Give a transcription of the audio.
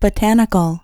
botanical.